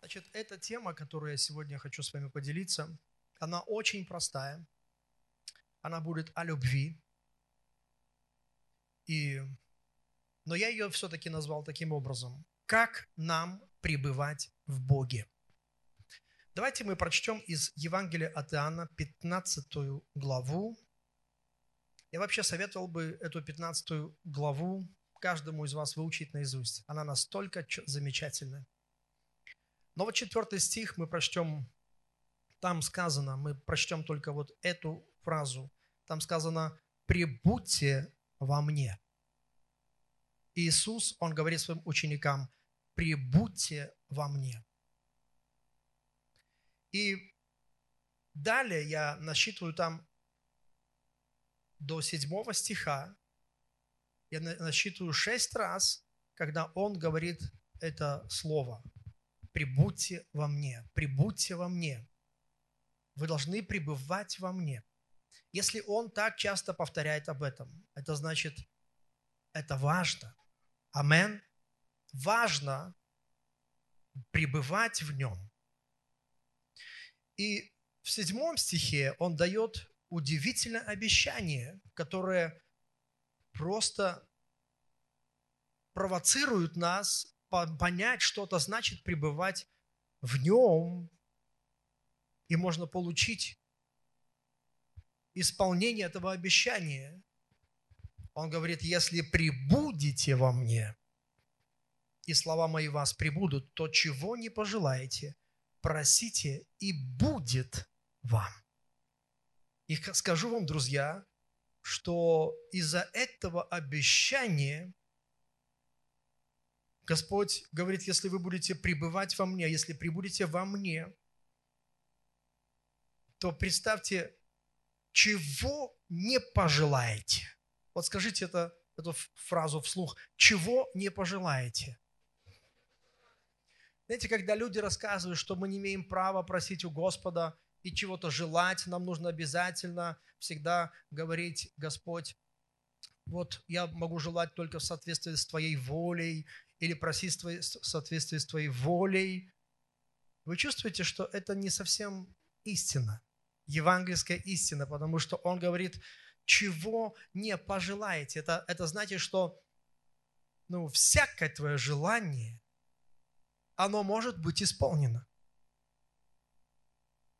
Значит, эта тема, которую я сегодня хочу с вами поделиться, она очень простая. Она будет о любви. И... Но я ее все-таки назвал таким образом. Как нам пребывать в Боге? Давайте мы прочтем из Евангелия от Иоанна 15 главу. Я вообще советовал бы эту 15 главу каждому из вас выучить наизусть. Она настолько замечательная. Но вот четвертый стих мы прочтем, там сказано, мы прочтем только вот эту фразу. Там сказано «прибудьте во мне». Иисус, Он говорит своим ученикам, «прибудьте во мне». И далее я насчитываю там до седьмого стиха, я насчитываю шесть раз, когда он говорит это слово – прибудьте во мне, прибудьте во мне. Вы должны пребывать во мне. Если он так часто повторяет об этом, это значит, это важно. Амен. Важно пребывать в нем. И в седьмом стихе он дает удивительное обещание, которое просто провоцирует нас понять, что это значит пребывать в нем, и можно получить исполнение этого обещания. Он говорит, если прибудете во мне, и слова мои вас прибудут, то чего не пожелаете, просите, и будет вам. И скажу вам, друзья, что из-за этого обещания – Господь говорит, если вы будете пребывать во мне, если прибудете во мне, то представьте, чего не пожелаете. Вот скажите это, эту фразу вслух. Чего не пожелаете? Знаете, когда люди рассказывают, что мы не имеем права просить у Господа и чего-то желать, нам нужно обязательно всегда говорить, Господь, вот я могу желать только в соответствии с Твоей волей, или просить в соответствии с Твоей волей, вы чувствуете, что это не совсем истина, евангельская истина, потому что он говорит, чего не пожелаете. Это, это значит, что ну, всякое твое желание, оно может быть исполнено.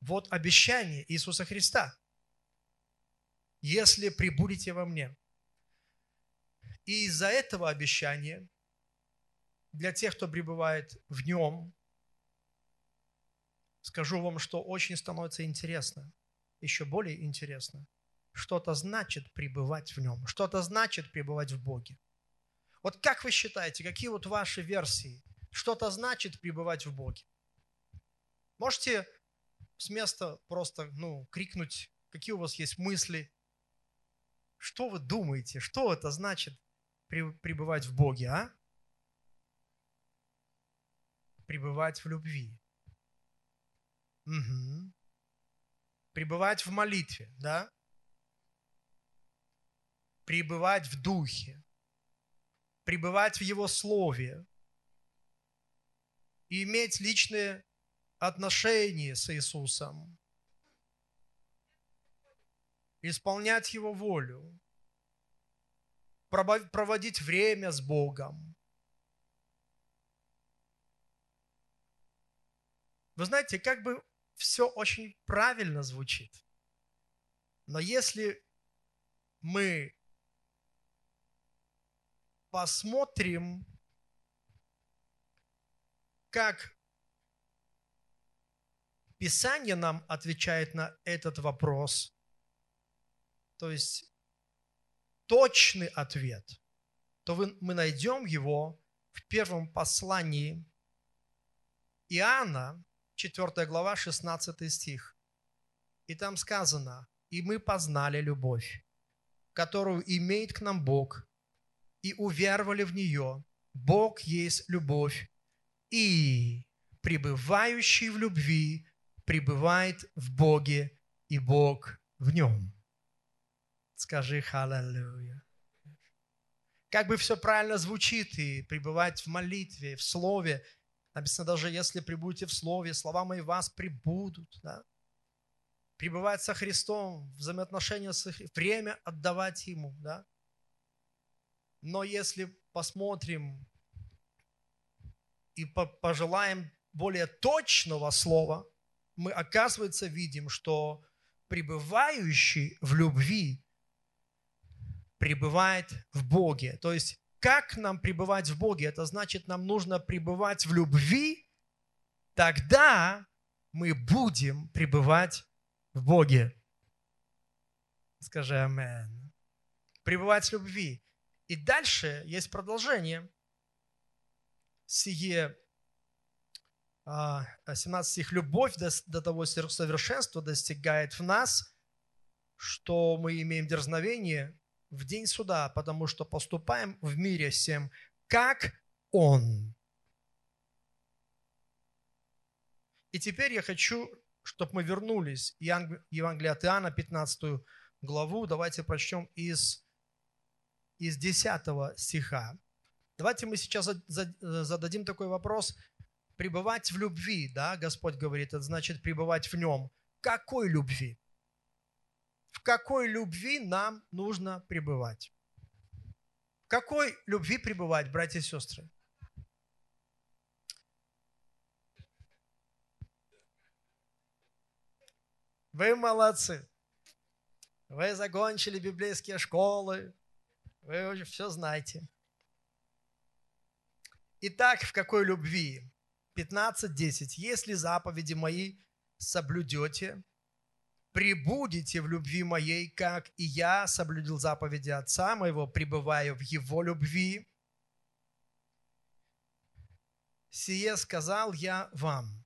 Вот обещание Иисуса Христа. Если прибудете во мне. И из-за этого обещания для тех, кто пребывает в нем, скажу вам, что очень становится интересно, еще более интересно. Что-то значит пребывать в нем, что-то значит пребывать в Боге. Вот как вы считаете, какие вот ваши версии? Что-то значит пребывать в Боге? Можете с места просто ну, крикнуть, какие у вас есть мысли? Что вы думаете? Что это значит пребывать в Боге, а? Пребывать в любви. Угу. Пребывать в молитве, да? Пребывать в духе. Пребывать в Его Слове. И иметь личные отношения с Иисусом. Исполнять Его волю. Проводить время с Богом Вы знаете, как бы все очень правильно звучит. Но если мы посмотрим, как Писание нам отвечает на этот вопрос, то есть точный ответ, то мы найдем его в первом послании Иоанна, 4 глава, 16 стих. И там сказано, «И мы познали любовь, которую имеет к нам Бог, и уверовали в нее. Бог есть любовь, и пребывающий в любви пребывает в Боге, и Бог в нем». Скажи «Халлелуя». Как бы все правильно звучит, и пребывать в молитве, в слове, Написано даже, если прибудете в Слове, слова мои вас прибудут. Да? Пребывать со Христом, взаимоотношения с Христом, время отдавать Ему. Да? Но если посмотрим и пожелаем более точного слова, мы, оказывается, видим, что пребывающий в любви пребывает в Боге. То есть, как нам пребывать в Боге? Это значит, нам нужно пребывать в любви, тогда мы будем пребывать в Боге. Скажи Амен. Пребывать в любви. И дальше есть продолжение. Сие 17 а, стих. «Любовь до, до того совершенства достигает в нас, что мы имеем дерзновение в день суда, потому что поступаем в мире всем, как Он». И теперь я хочу, чтобы мы вернулись Евангелие от Иоанна, 15 главу. Давайте прочтем из, из 10 стиха. Давайте мы сейчас зададим такой вопрос – пребывать в любви, да, Господь говорит, это значит пребывать в нем. Какой любви? В какой любви нам нужно пребывать? В какой любви пребывать, братья и сестры? Вы молодцы. Вы закончили библейские школы. Вы уже все знаете. Итак, в какой любви? 15.10. «Если заповеди мои соблюдете, прибудете в любви моей, как и я соблюдил заповеди Отца моего, пребывая в Его любви. Сие сказал я вам,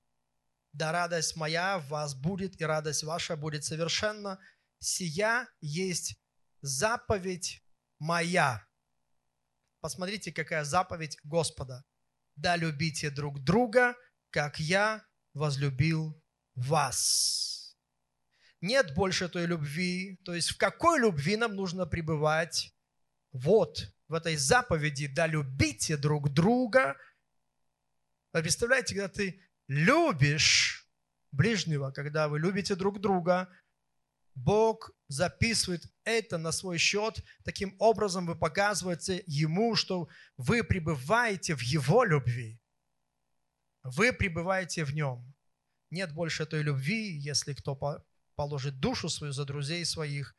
да радость моя в вас будет, и радость ваша будет совершенно. Сия есть заповедь моя. Посмотрите, какая заповедь Господа да любите друг друга, как я возлюбил вас. Нет больше той любви. То есть в какой любви нам нужно пребывать? Вот, в этой заповеди, да любите друг друга. Вы представляете, когда ты любишь ближнего, когда вы любите друг друга, Бог записывает это на свой счет. Таким образом вы показываете Ему, что вы пребываете в Его любви. Вы пребываете в Нем. Нет больше той любви, если кто положит душу свою за друзей своих.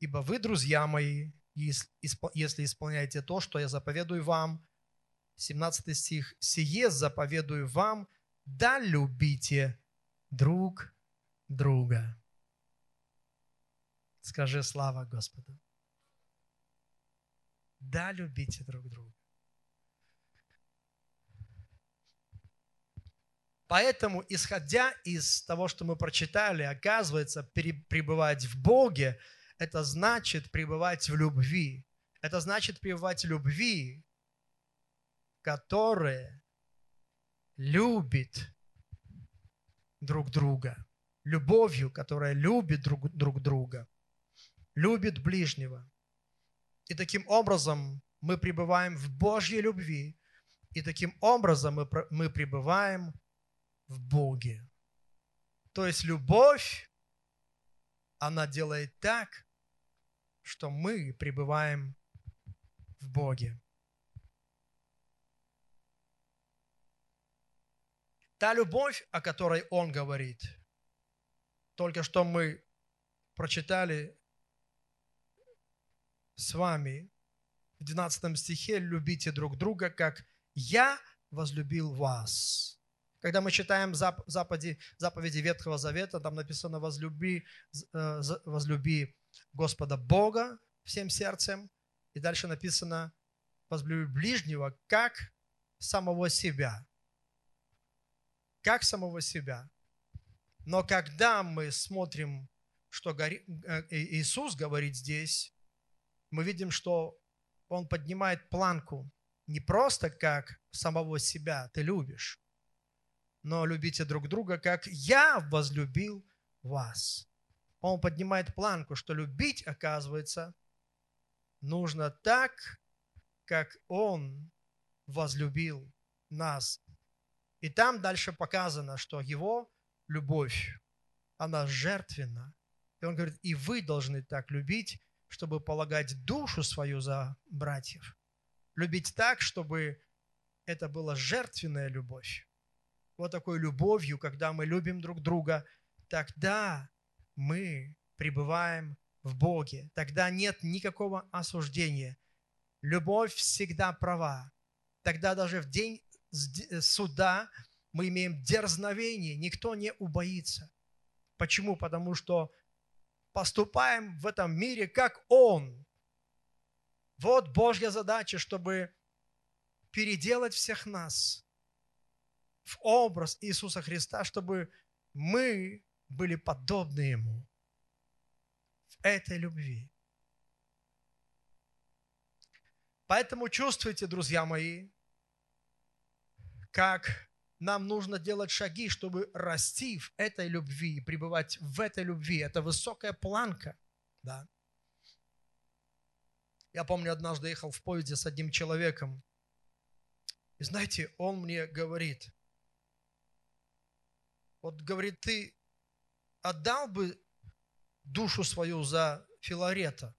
Ибо вы, друзья мои, если исполняете то, что я заповедую вам. 17 стих. «Сие заповедую вам, да любите друг друга». Скажи слава Господу. Да, любите друг друга. Поэтому, исходя из того, что мы прочитали, оказывается, пребывать в Боге, это значит пребывать в любви. Это значит пребывать в любви, которая любит друг друга. Любовью, которая любит друг, друг друга любит ближнего. И таким образом мы пребываем в Божьей любви, и таким образом мы, мы пребываем в Боге. То есть любовь, она делает так, что мы пребываем в Боге. Та любовь, о которой он говорит, только что мы прочитали с вами в 12 стихе «любите друг друга, как я возлюбил вас». Когда мы читаем заповеди, заповеди Ветхого Завета, там написано «возлюби, э, возлюби Господа Бога всем сердцем». И дальше написано «возлюби ближнего, как самого себя». Как самого себя. Но когда мы смотрим, что э, Иисус говорит здесь, мы видим, что он поднимает планку не просто как самого себя ты любишь, но любите друг друга, как я возлюбил вас. Он поднимает планку, что любить, оказывается, нужно так, как Он возлюбил нас. И там дальше показано, что его любовь, она жертвенна. И он говорит, и вы должны так любить, чтобы полагать душу свою за братьев. Любить так, чтобы это была жертвенная любовь. Вот такой любовью, когда мы любим друг друга, тогда мы пребываем в Боге. Тогда нет никакого осуждения. Любовь всегда права. Тогда даже в день суда мы имеем дерзновение, никто не убоится. Почему? Потому что поступаем в этом мире, как Он. Вот Божья задача, чтобы переделать всех нас в образ Иисуса Христа, чтобы мы были подобны Ему в этой любви. Поэтому чувствуйте, друзья мои, как нам нужно делать шаги, чтобы расти в этой любви, пребывать в этой любви. Это высокая планка. Да. Я помню, однажды ехал в поезде с одним человеком. И знаете, он мне говорит, вот говорит, ты отдал бы душу свою за Филарета?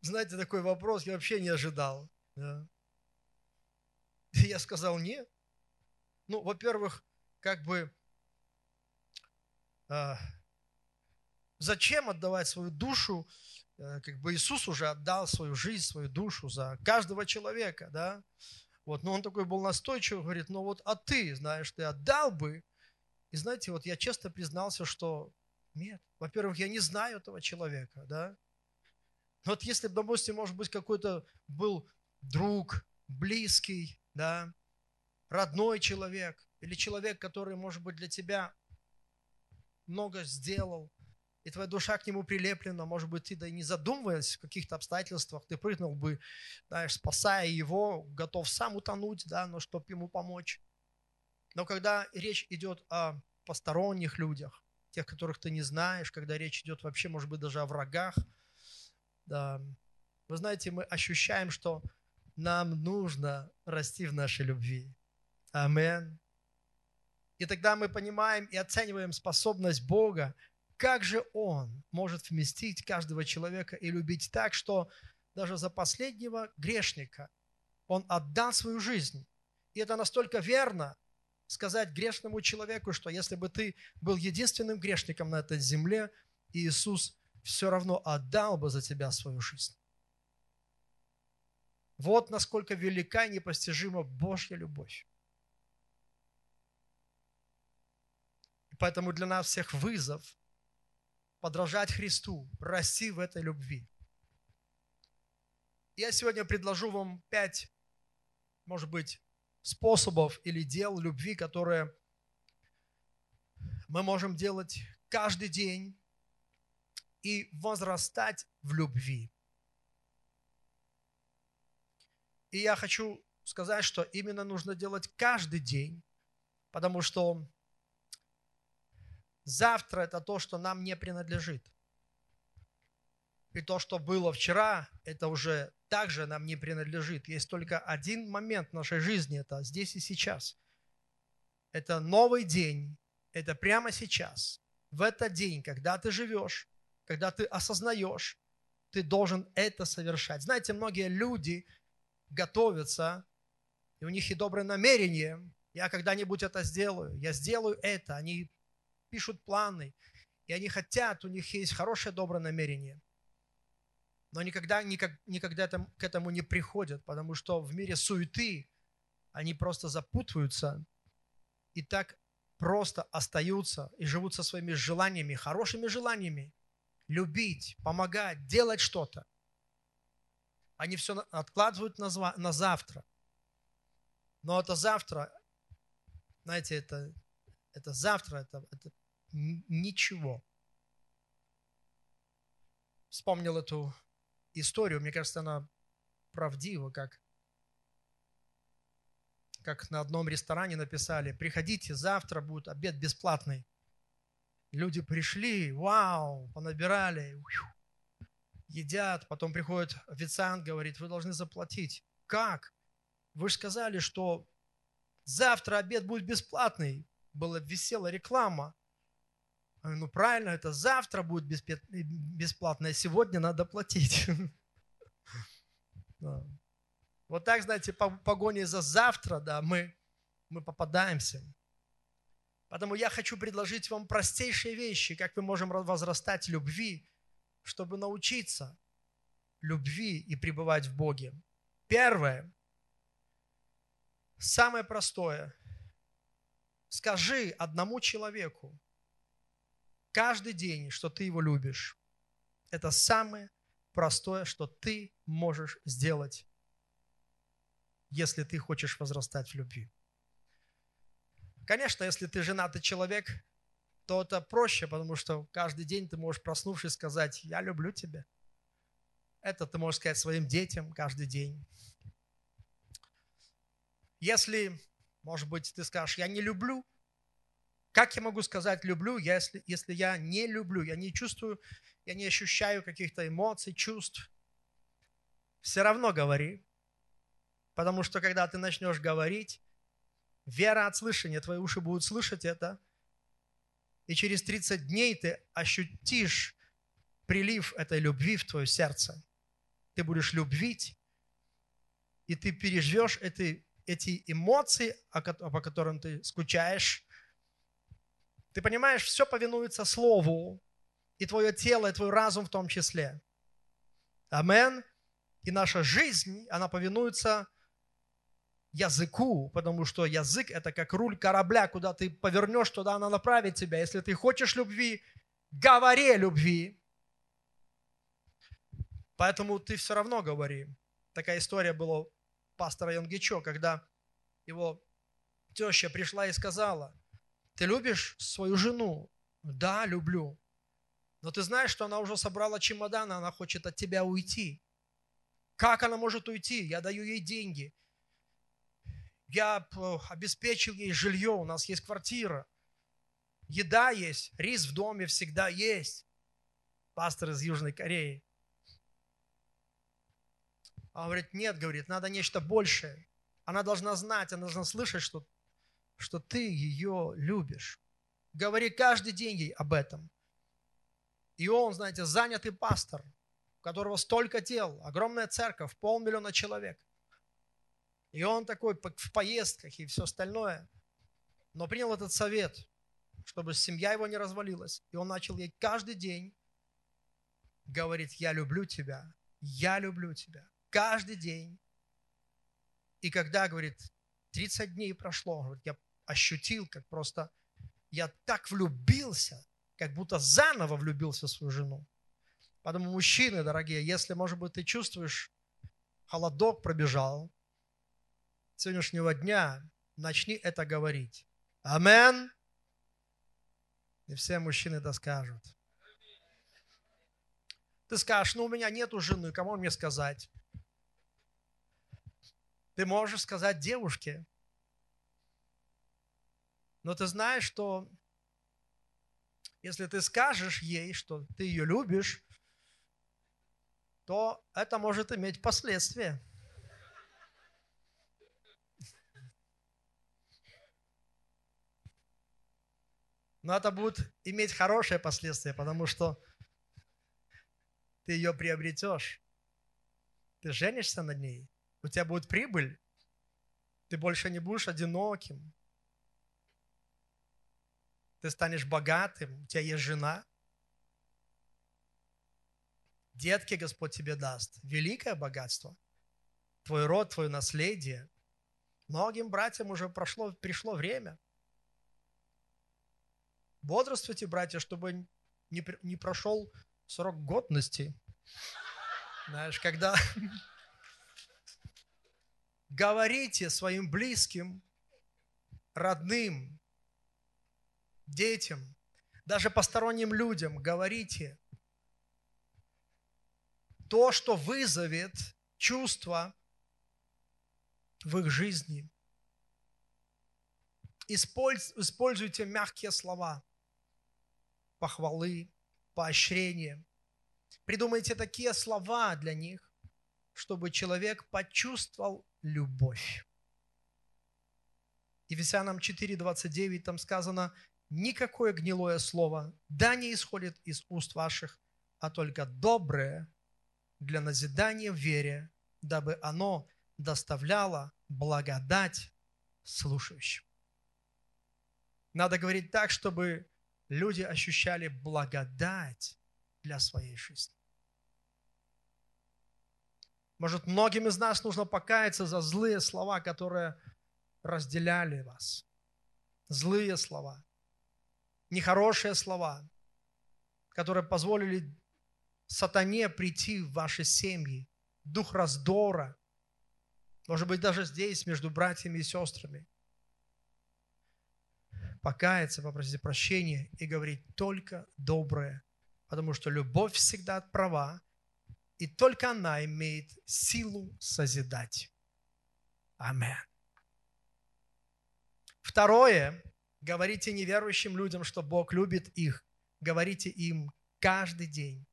Знаете, такой вопрос я вообще не ожидал. Да. И я сказал, нет. Ну, во-первых, как бы, э, зачем отдавать свою душу? Э, как бы Иисус уже отдал свою жизнь, свою душу за каждого человека, да? Вот, но он такой был настойчивый, говорит, ну вот, а ты, знаешь, ты отдал бы? И знаете, вот я честно признался, что нет. Во-первых, я не знаю этого человека, да? Вот если, допустим, может быть, какой-то был друг, близкий, да, родной человек или человек, который, может быть, для тебя много сделал, и твоя душа к нему прилеплена, может быть, ты да и не задумываясь в каких-то обстоятельствах, ты прыгнул бы, знаешь, спасая его, готов сам утонуть, да, но чтобы ему помочь. Но когда речь идет о посторонних людях, тех, которых ты не знаешь, когда речь идет вообще, может быть, даже о врагах, да, вы знаете, мы ощущаем, что нам нужно расти в нашей любви. Амен. И тогда мы понимаем и оцениваем способность Бога, как же Он может вместить каждого человека и любить так, что даже за последнего грешника Он отдал свою жизнь. И это настолько верно сказать грешному человеку, что если бы ты был единственным грешником на этой земле, Иисус все равно отдал бы за тебя свою жизнь. Вот насколько велика и непостижима Божья любовь. И поэтому для нас всех вызов подражать Христу, расти в этой любви. Я сегодня предложу вам пять, может быть, способов или дел любви, которые мы можем делать каждый день и возрастать в любви. И я хочу сказать, что именно нужно делать каждый день, потому что завтра это то, что нам не принадлежит. И то, что было вчера, это уже также нам не принадлежит. Есть только один момент в нашей жизни, это здесь и сейчас. Это новый день, это прямо сейчас. В этот день, когда ты живешь, когда ты осознаешь, ты должен это совершать. Знаете, многие люди – готовятся, и у них и доброе намерение, я когда-нибудь это сделаю, я сделаю это, они пишут планы, и они хотят, у них есть хорошее доброе намерение. Но никогда, никак, никогда там, к этому не приходят, потому что в мире суеты они просто запутываются и так просто остаются и живут со своими желаниями, хорошими желаниями, любить, помогать, делать что-то. Они все откладывают на, на завтра. Но это завтра, знаете, это, это завтра, это, это ничего. Вспомнил эту историю, мне кажется, она правдива, как, как на одном ресторане написали, приходите, завтра будет обед бесплатный. Люди пришли, вау, понабирали, едят, потом приходит официант, говорит, вы должны заплатить. Как? вы же сказали, что завтра обед будет бесплатный. Была висела реклама. Ну правильно, это завтра будет бесплатно, а сегодня надо платить. Вот так, знаете, по погоне за завтра, да, мы, мы попадаемся. Поэтому я хочу предложить вам простейшие вещи, как мы можем возрастать любви, чтобы научиться любви и пребывать в Боге. Первое, самое простое. Скажи одному человеку каждый день, что ты его любишь. Это самое простое, что ты можешь сделать, если ты хочешь возрастать в любви. Конечно, если ты женатый человек, то это проще, потому что каждый день ты можешь, проснувшись, сказать, я люблю тебя. Это ты можешь сказать своим детям каждый день. Если, может быть, ты скажешь, я не люблю, как я могу сказать люблю, если, если я не люблю, я не чувствую, я не ощущаю каких-то эмоций, чувств? Все равно говори. Потому что когда ты начнешь говорить, вера от слышания, твои уши будут слышать это, и через 30 дней ты ощутишь прилив этой любви в твое сердце. Ты будешь любить, и ты переживешь эти, эти эмоции, по которым ты скучаешь, ты понимаешь, все повинуется Слову, и твое тело, и твой разум в том числе. Амен. И наша жизнь, она повинуется языку, потому что язык – это как руль корабля, куда ты повернешь, туда она направит тебя. Если ты хочешь любви, говори любви. Поэтому ты все равно говори. Такая история была у пастора Янгичо, когда его теща пришла и сказала – ты любишь свою жену? Да, люблю. Но ты знаешь, что она уже собрала чемодан, она хочет от тебя уйти. Как она может уйти? Я даю ей деньги. Я обеспечил ей жилье, у нас есть квартира. Еда есть, рис в доме всегда есть. Пастор из Южной Кореи. А он говорит, нет, говорит, надо нечто большее. Она должна знать, она должна слышать, что что ты ее любишь. Говори каждый день ей об этом. И он, знаете, занятый пастор, у которого столько дел, огромная церковь, полмиллиона человек. И он такой в поездках и все остальное. Но принял этот совет, чтобы семья его не развалилась. И он начал ей каждый день говорить, я люблю тебя, я люблю тебя. Каждый день. И когда, говорит, 30 дней прошло, говорит, я ощутил, как просто я так влюбился, как будто заново влюбился в свою жену. Поэтому, мужчины, дорогие, если, может быть, ты чувствуешь, холодок пробежал, с сегодняшнего дня начни это говорить. Амен. И все мужчины это скажут. Ты скажешь, ну у меня нету жены, кому мне сказать? Ты можешь сказать девушке, но ты знаешь, что если ты скажешь ей, что ты ее любишь, то это может иметь последствия. Но это будет иметь хорошие последствия, потому что ты ее приобретешь. Ты женишься на ней, у тебя будет прибыль, ты больше не будешь одиноким, ты станешь богатым, у тебя есть жена. Детки Господь тебе даст. Великое богатство. Твой род, твое наследие. Многим братьям уже прошло, пришло время. Бодрствуйте, братья, чтобы не, не прошел срок годности. Знаешь, когда говорите своим близким, родным, детям, даже посторонним людям говорите то, что вызовет чувство в их жизни. Используйте мягкие слова, похвалы, поощрения. Придумайте такие слова для них, чтобы человек почувствовал любовь. Ефесянам 4.29 там сказано, никакое гнилое слово да не исходит из уст ваших, а только доброе для назидания в вере, дабы оно доставляло благодать слушающим. Надо говорить так, чтобы люди ощущали благодать для своей жизни. Может, многим из нас нужно покаяться за злые слова, которые разделяли вас. Злые слова, нехорошие слова, которые позволили сатане прийти в ваши семьи, дух раздора, может быть, даже здесь, между братьями и сестрами. Покаяться, попросить прощения и говорить только доброе, потому что любовь всегда права, и только она имеет силу созидать. Аминь. Второе, говорите неверующим людям, что Бог любит их. Говорите им каждый день.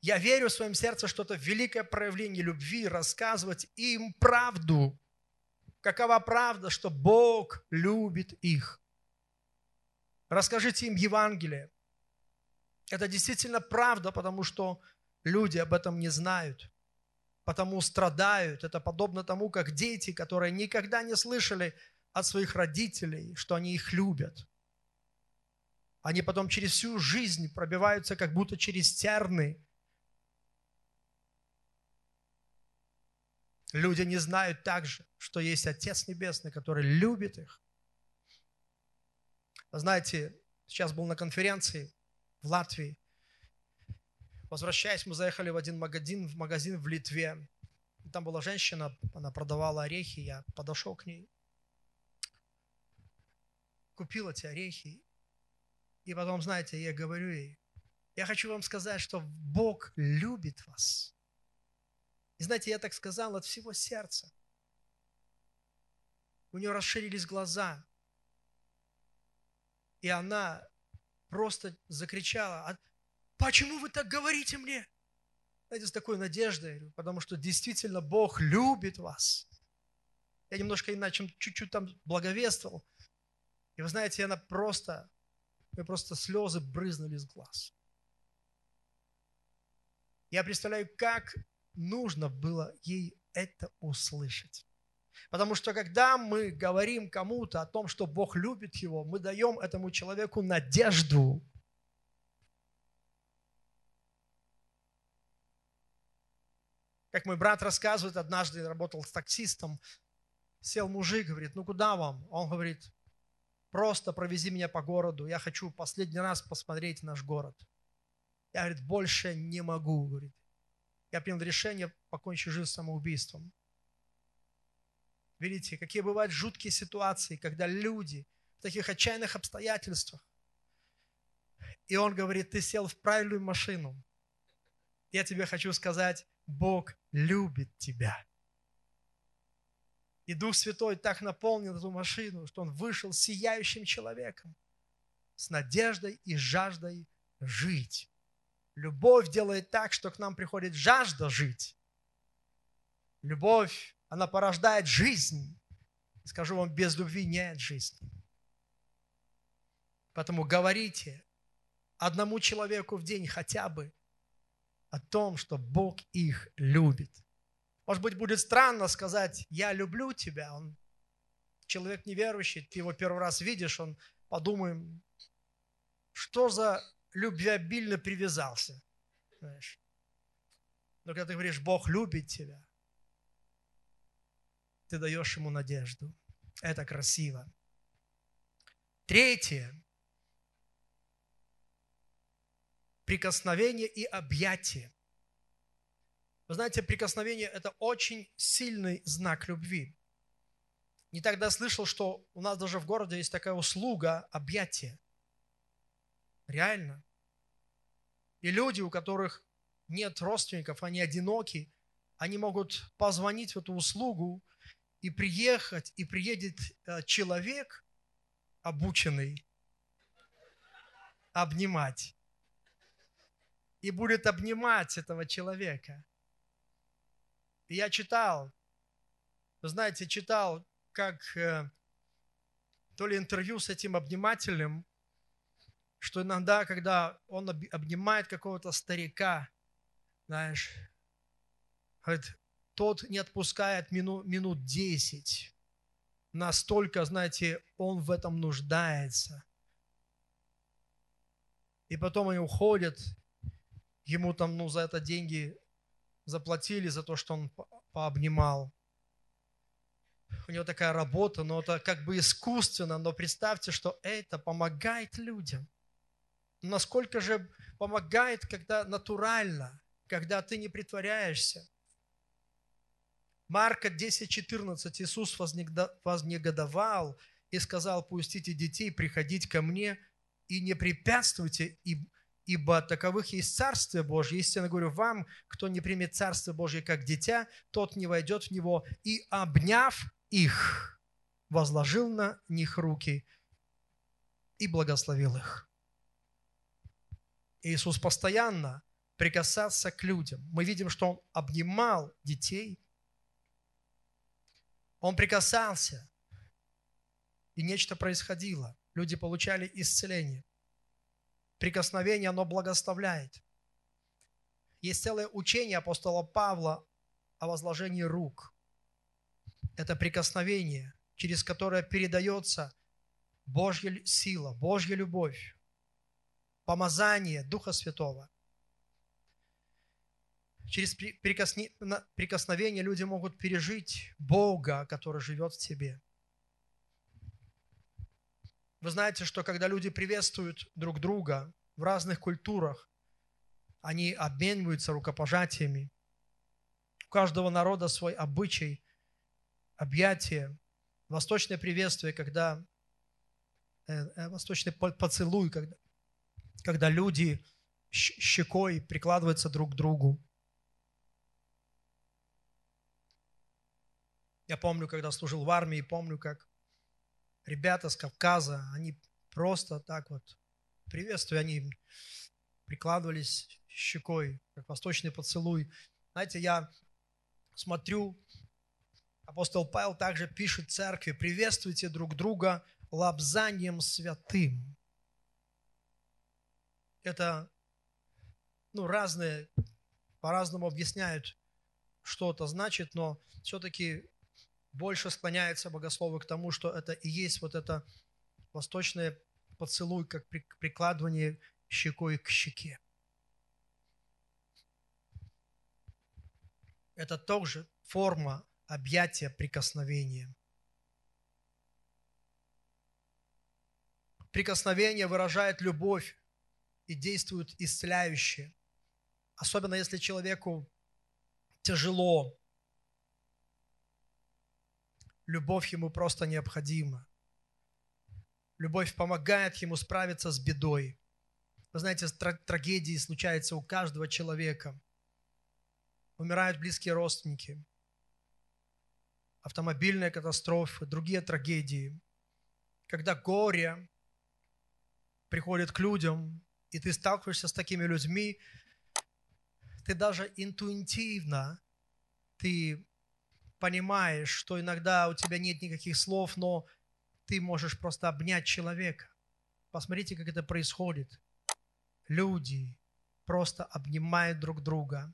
Я верю в своем сердце, что это великое проявление любви, рассказывать им правду. Какова правда, что Бог любит их. Расскажите им Евангелие. Это действительно правда, потому что люди об этом не знают, потому страдают. Это подобно тому, как дети, которые никогда не слышали от своих родителей, что они их любят. Они потом через всю жизнь пробиваются как будто через терны. Люди не знают также, что есть Отец Небесный, который любит их. Знаете, сейчас был на конференции в Латвии. Возвращаясь, мы заехали в один магазин, в магазин в Литве. Там была женщина, она продавала орехи, я подошел к ней купил эти орехи. И потом, знаете, я говорю ей, я хочу вам сказать, что Бог любит вас. И знаете, я так сказал от всего сердца. У нее расширились глаза. И она просто закричала, а почему вы так говорите мне? Знаете, с такой надеждой, потому что действительно Бог любит вас. Я немножко иначе, чуть-чуть там благовествовал. И вы знаете, она просто, мне просто слезы брызнули из глаз. Я представляю, как нужно было ей это услышать. Потому что когда мы говорим кому-то о том, что Бог любит его, мы даем этому человеку надежду. Как мой брат рассказывает, однажды работал с таксистом, сел мужик, говорит, ну куда вам? Он говорит, просто провези меня по городу, я хочу последний раз посмотреть наш город. Я, говорит, больше не могу, говорит. Я принял решение покончить жизнь самоубийством. Видите, какие бывают жуткие ситуации, когда люди в таких отчаянных обстоятельствах, и он говорит, ты сел в правильную машину. Я тебе хочу сказать, Бог любит тебя. И Дух Святой так наполнил эту машину, что он вышел сияющим человеком, с надеждой и жаждой жить. Любовь делает так, что к нам приходит жажда жить. Любовь, она порождает жизнь. Скажу вам, без любви нет жизни. Поэтому говорите одному человеку в день хотя бы о том, что Бог их любит. Может быть, будет странно сказать, я люблю тебя. Он человек неверующий, ты его первый раз видишь, он подумает, что за любвеобильно привязался. Но когда ты говоришь, Бог любит тебя, ты даешь ему надежду. Это красиво. Третье. Прикосновение и объятие. Вы знаете, прикосновение – это очень сильный знак любви. Не тогда слышал, что у нас даже в городе есть такая услуга объятия. Реально. И люди, у которых нет родственников, они одиноки, они могут позвонить в эту услугу и приехать, и приедет э, человек, обученный, обнимать. И будет обнимать этого человека – и я читал, Вы знаете, читал, как э, то ли интервью с этим обнимательным, что иногда, когда он обнимает какого-то старика, знаешь, говорит, тот не отпускает мину, минут 10. Настолько, знаете, он в этом нуждается. И потом они уходят, ему там, ну, за это деньги заплатили, за то, что он пообнимал. У него такая работа, но это как бы искусственно, но представьте, что это помогает людям. Насколько же помогает, когда натурально, когда ты не притворяешься. Марка 10.14 Иисус вознегодовал и сказал, пустите детей приходить ко мне и не препятствуйте, ибо таковых есть Царствие Божье. Истинно говорю вам, кто не примет Царствие Божье как дитя, тот не войдет в него. И обняв их, возложил на них руки и благословил их. Иисус постоянно прикасался к людям. Мы видим, что Он обнимал детей – он прикасался, и нечто происходило. Люди получали исцеление. Прикосновение, оно благословляет. Есть целое учение апостола Павла о возложении рук. Это прикосновение, через которое передается Божья сила, Божья любовь, помазание Духа Святого. Через прикосновение люди могут пережить Бога, который живет в тебе. Вы знаете, что когда люди приветствуют друг друга в разных культурах, они обмениваются рукопожатиями. У каждого народа свой обычай, объятие, восточное приветствие, когда э, э, восточный поцелуй, когда, когда люди щекой прикладываются друг к другу. Я помню, когда служил в армии, помню, как ребята с Кавказа, они просто так вот, приветствую, они прикладывались щекой, как восточный поцелуй. Знаете, я смотрю, апостол Павел также пишет церкви, приветствуйте друг друга лапзанием святым. Это, ну, разные, по-разному объясняют, что это значит, но все-таки больше склоняется богословы к тому, что это и есть вот это восточное поцелуй, как прикладывание щекой к щеке. Это тоже форма объятия, прикосновения. Прикосновение выражает любовь и действует исцеляюще. Особенно если человеку тяжело, любовь ему просто необходима. Любовь помогает ему справиться с бедой. Вы знаете, трагедии случаются у каждого человека. Умирают близкие родственники, автомобильные катастрофы, другие трагедии. Когда горе приходит к людям, и ты сталкиваешься с такими людьми, ты даже интуитивно, ты понимаешь, что иногда у тебя нет никаких слов, но ты можешь просто обнять человека. Посмотрите, как это происходит. Люди просто обнимают друг друга.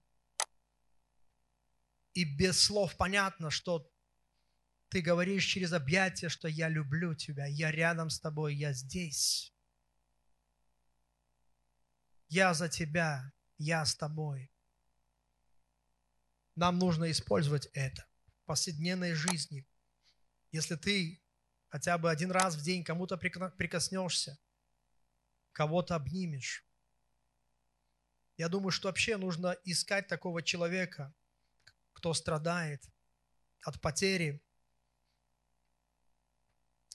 И без слов понятно, что ты говоришь через объятия, что я люблю тебя, я рядом с тобой, я здесь. Я за тебя, я с тобой. Нам нужно использовать это повседневной жизни. Если ты хотя бы один раз в день кому-то прикоснешься, кого-то обнимешь. Я думаю, что вообще нужно искать такого человека, кто страдает от потери,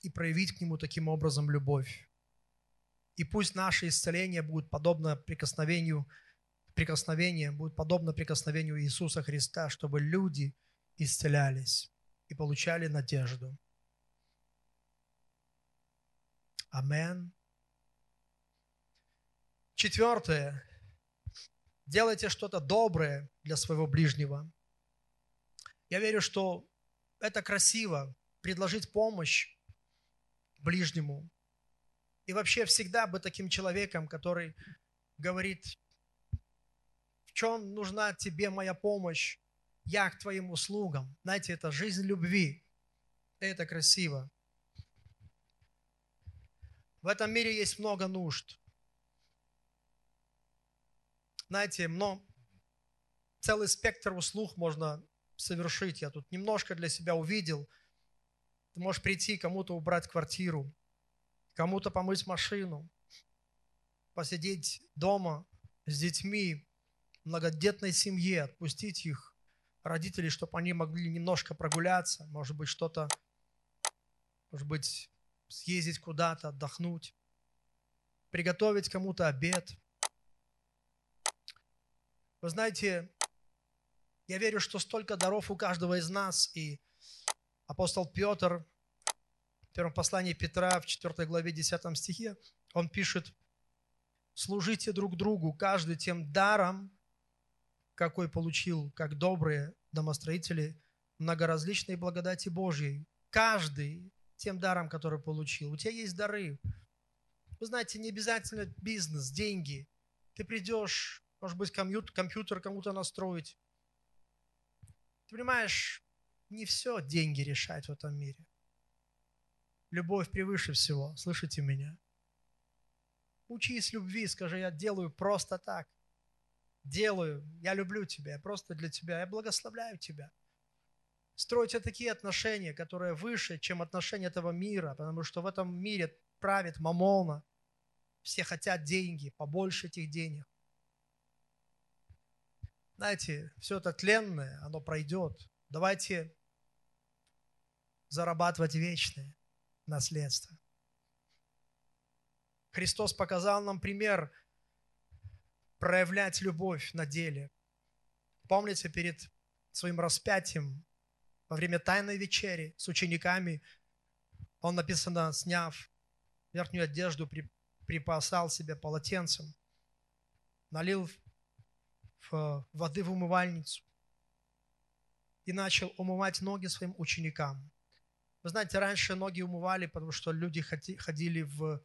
и проявить к нему таким образом любовь. И пусть наше исцеление будет подобно прикосновению, прикосновение будет подобно прикосновению Иисуса Христа, чтобы люди – исцелялись и получали надежду. Амен. Четвертое. Делайте что-то доброе для своего ближнего. Я верю, что это красиво, предложить помощь ближнему. И вообще всегда быть таким человеком, который говорит, в чем нужна тебе моя помощь, я к твоим услугам. Знаете, это жизнь любви. Это красиво. В этом мире есть много нужд. Знаете, но целый спектр услуг можно совершить. Я тут немножко для себя увидел. Ты можешь прийти, кому-то убрать квартиру, кому-то помыть машину, посидеть дома с детьми, многодетной семье, отпустить их, родителей, чтобы они могли немножко прогуляться, может быть, что-то, может быть, съездить куда-то, отдохнуть, приготовить кому-то обед. Вы знаете, я верю, что столько даров у каждого из нас, и апостол Петр в первом послании Петра в 4 главе 10 стихе, он пишет, служите друг другу, каждый тем даром, какой получил, как добрые домостроители многоразличной благодати Божьей. Каждый тем даром, который получил. У тебя есть дары. Вы знаете, не обязательно бизнес, деньги. Ты придешь, может быть, компьютер кому-то настроить, ты понимаешь, не все деньги решать в этом мире. Любовь превыше всего. Слышите меня? Учись любви, скажи, я делаю просто так. Делаю, я люблю тебя, я просто для тебя, я благословляю тебя. Стройте такие отношения, которые выше, чем отношения этого мира, потому что в этом мире правит мамона. Все хотят деньги, побольше этих денег. Знаете, все это тленное, оно пройдет. Давайте зарабатывать вечное наследство. Христос показал нам пример проявлять любовь на деле. Помните, перед своим распятием, во время Тайной вечери с учениками, он, написано, сняв верхнюю одежду, припасал себе полотенцем, налил воды в умывальницу и начал умывать ноги своим ученикам. Вы знаете, раньше ноги умывали, потому что люди ходили в,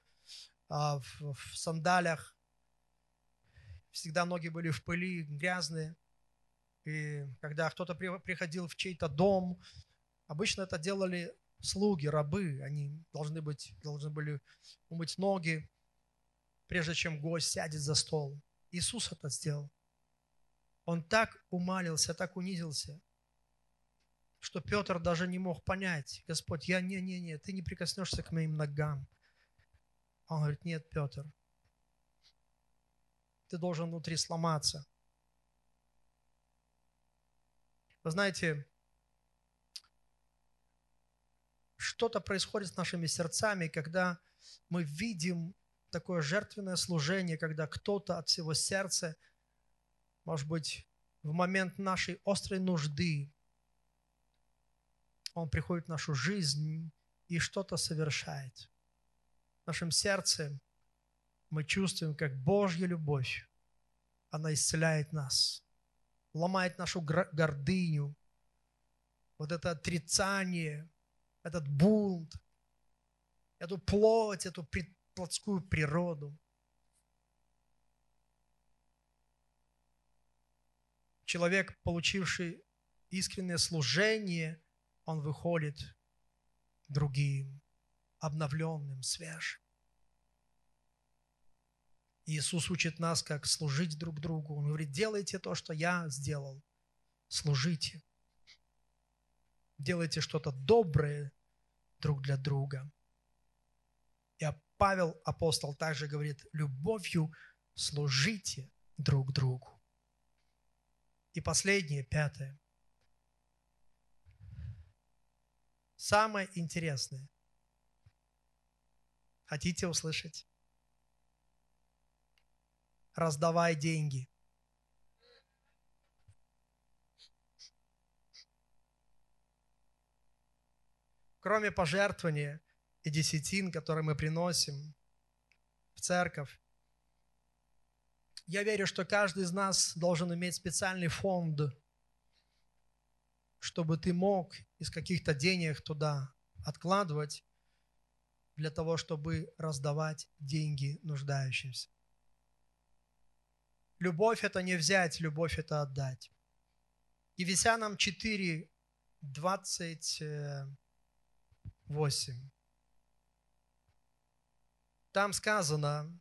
а, в, в сандалях, всегда ноги были в пыли, грязные. И когда кто-то приходил в чей-то дом, обычно это делали слуги, рабы. Они должны, быть, должны были умыть ноги, прежде чем гость сядет за стол. Иисус это сделал. Он так умалился, так унизился, что Петр даже не мог понять, Господь, я не-не-не, ты не прикоснешься к моим ногам. Он говорит, нет, Петр, ты должен внутри сломаться. Вы знаете, что-то происходит с нашими сердцами, когда мы видим такое жертвенное служение, когда кто-то от всего сердца – может быть, в момент нашей острой нужды Он приходит в нашу жизнь и что-то совершает. В нашем сердце мы чувствуем, как Божья любовь, она исцеляет нас, ломает нашу гордыню, вот это отрицание, этот бунт, эту плоть, эту плотскую природу. человек, получивший искреннее служение, он выходит другим, обновленным, свежим. Иисус учит нас, как служить друг другу. Он говорит, делайте то, что я сделал. Служите. Делайте что-то доброе друг для друга. И Павел, апостол, также говорит, любовью служите друг другу. И последнее, пятое. Самое интересное. Хотите услышать? Раздавай деньги. Кроме пожертвования и десятин, которые мы приносим в церковь, я верю, что каждый из нас должен иметь специальный фонд, чтобы ты мог из каких-то денег туда откладывать для того, чтобы раздавать деньги нуждающимся. Любовь – это не взять, любовь – это отдать. Ефесянам 4, 28. Там сказано,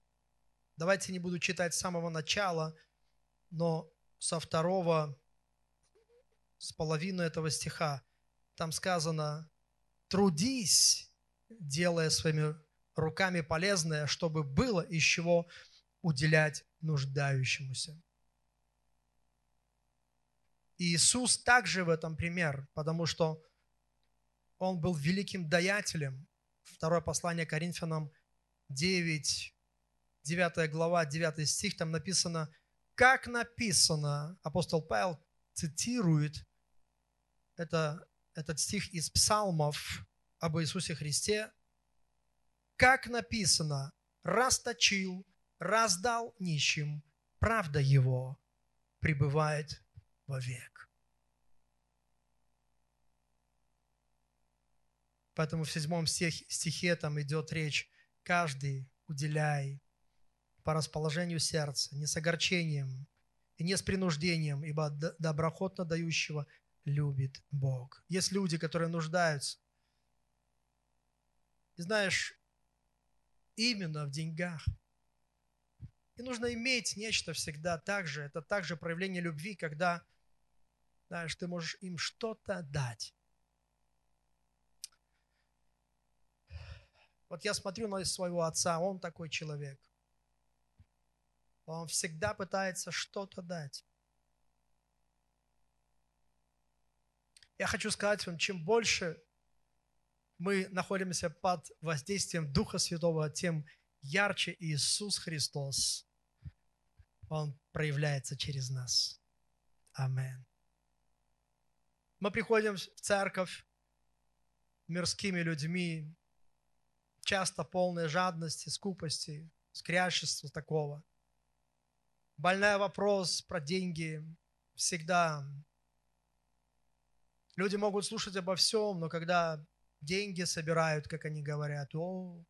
давайте не буду читать с самого начала, но со второго, с половины этого стиха, там сказано, трудись, делая своими руками полезное, чтобы было из чего уделять нуждающемуся. И Иисус также в этом пример, потому что Он был великим даятелем. Второе послание Коринфянам 9, 9 глава, 9 стих, там написано, как написано, апостол Павел цитирует это, этот стих из псалмов об Иисусе Христе, как написано, расточил, раздал нищим, правда Его пребывает вовек. Поэтому в седьмом стихе там идет речь каждый уделяй по расположению сердца, не с огорчением и не с принуждением, ибо доброхотно дающего любит Бог. Есть люди, которые нуждаются. И знаешь, именно в деньгах. И нужно иметь нечто всегда также. Это также проявление любви, когда, знаешь, ты можешь им что-то дать. Вот я смотрю на своего отца, он такой человек. Он всегда пытается что-то дать. Я хочу сказать вам, чем больше мы находимся под воздействием Духа Святого, тем ярче Иисус Христос, Он проявляется через нас. Амин. Мы приходим в церковь мирскими людьми, часто полные жадности, скупости, скрящества такого. Больной вопрос про деньги всегда. Люди могут слушать обо всем, но когда деньги собирают, как они говорят, о,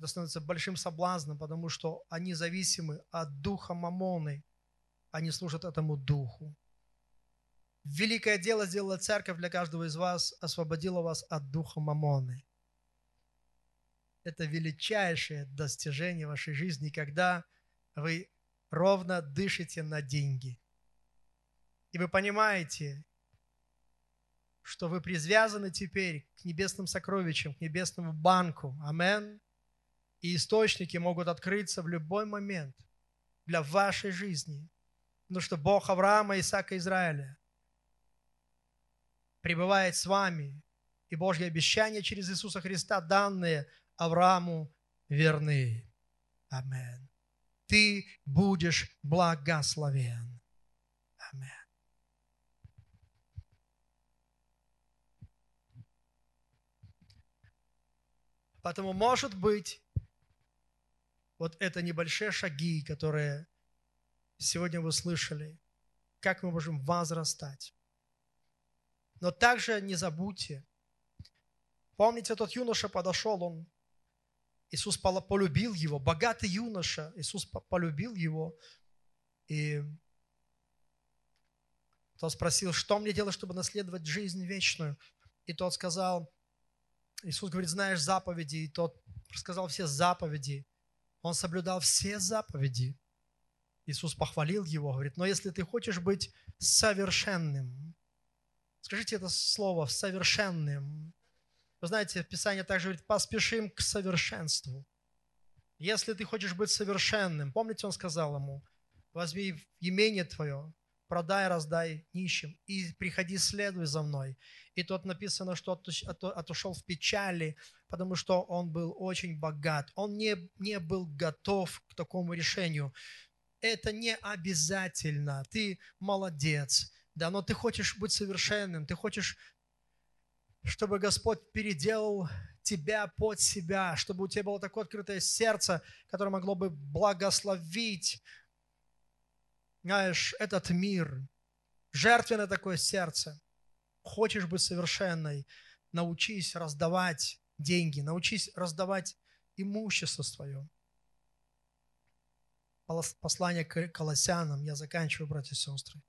это становится большим соблазном, потому что они зависимы от духа мамоны, они служат этому духу. Великое дело сделала церковь для каждого из вас, освободила вас от духа мамоны это величайшее достижение вашей жизни, когда вы ровно дышите на деньги. И вы понимаете, что вы призвязаны теперь к небесным сокровищам, к небесному банку. Амен. И источники могут открыться в любой момент для вашей жизни. Потому что Бог Авраама, Исаака, Израиля пребывает с вами. И Божьи обещания через Иисуса Христа, данные Аврааму верны. Амин. Ты будешь благословен. Амин. Поэтому, может быть, вот это небольшие шаги, которые сегодня вы слышали, как мы можем возрастать. Но также не забудьте, помните, тот юноша подошел, он Иисус полюбил его, богатый юноша, Иисус полюбил его. И тот спросил, что мне делать, чтобы наследовать жизнь вечную? И тот сказал, Иисус говорит, знаешь заповеди, и тот рассказал все заповеди. Он соблюдал все заповеди. Иисус похвалил его, говорит, но если ты хочешь быть совершенным, скажите это слово, совершенным, вы знаете, Писание также говорит, поспешим к совершенству. Если ты хочешь быть совершенным, помните, он сказал ему, возьми имение твое, продай, раздай нищим и приходи, следуй за мной. И тот написано, что отошел в печали, потому что он был очень богат. Он не, не был готов к такому решению. Это не обязательно. Ты молодец. Да, но ты хочешь быть совершенным, ты хочешь чтобы Господь переделал тебя под себя, чтобы у тебя было такое открытое сердце, которое могло бы благословить, знаешь, этот мир. Жертвенное такое сердце. хочешь быть совершенной, научись раздавать деньги, научись раздавать имущество свое. Послание к Колоссянам, я заканчиваю, братья и сестры.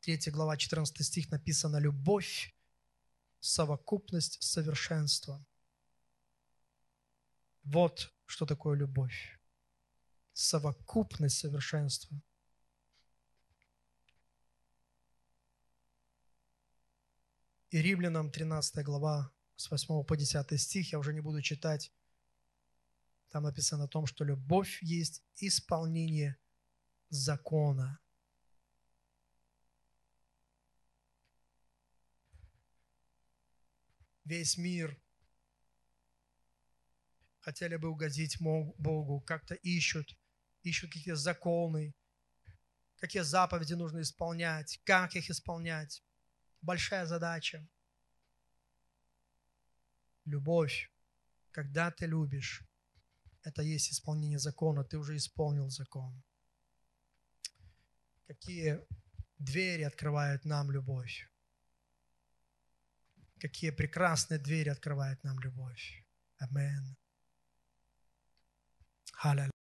3 глава, 14 стих написано «Любовь, совокупность совершенства». Вот что такое любовь. Совокупность совершенства. И Римлянам 13 глава с 8 по 10 стих, я уже не буду читать, там написано о том, что любовь есть исполнение закона. Весь мир хотели бы угодить Богу, как-то ищут, ищут какие законы, какие заповеди нужно исполнять, как их исполнять большая задача. Любовь. Когда ты любишь, это есть исполнение закона, ты уже исполнил закон. Какие двери открывает нам любовь. Какие прекрасные двери открывает нам любовь. Амин. Аллилуйя.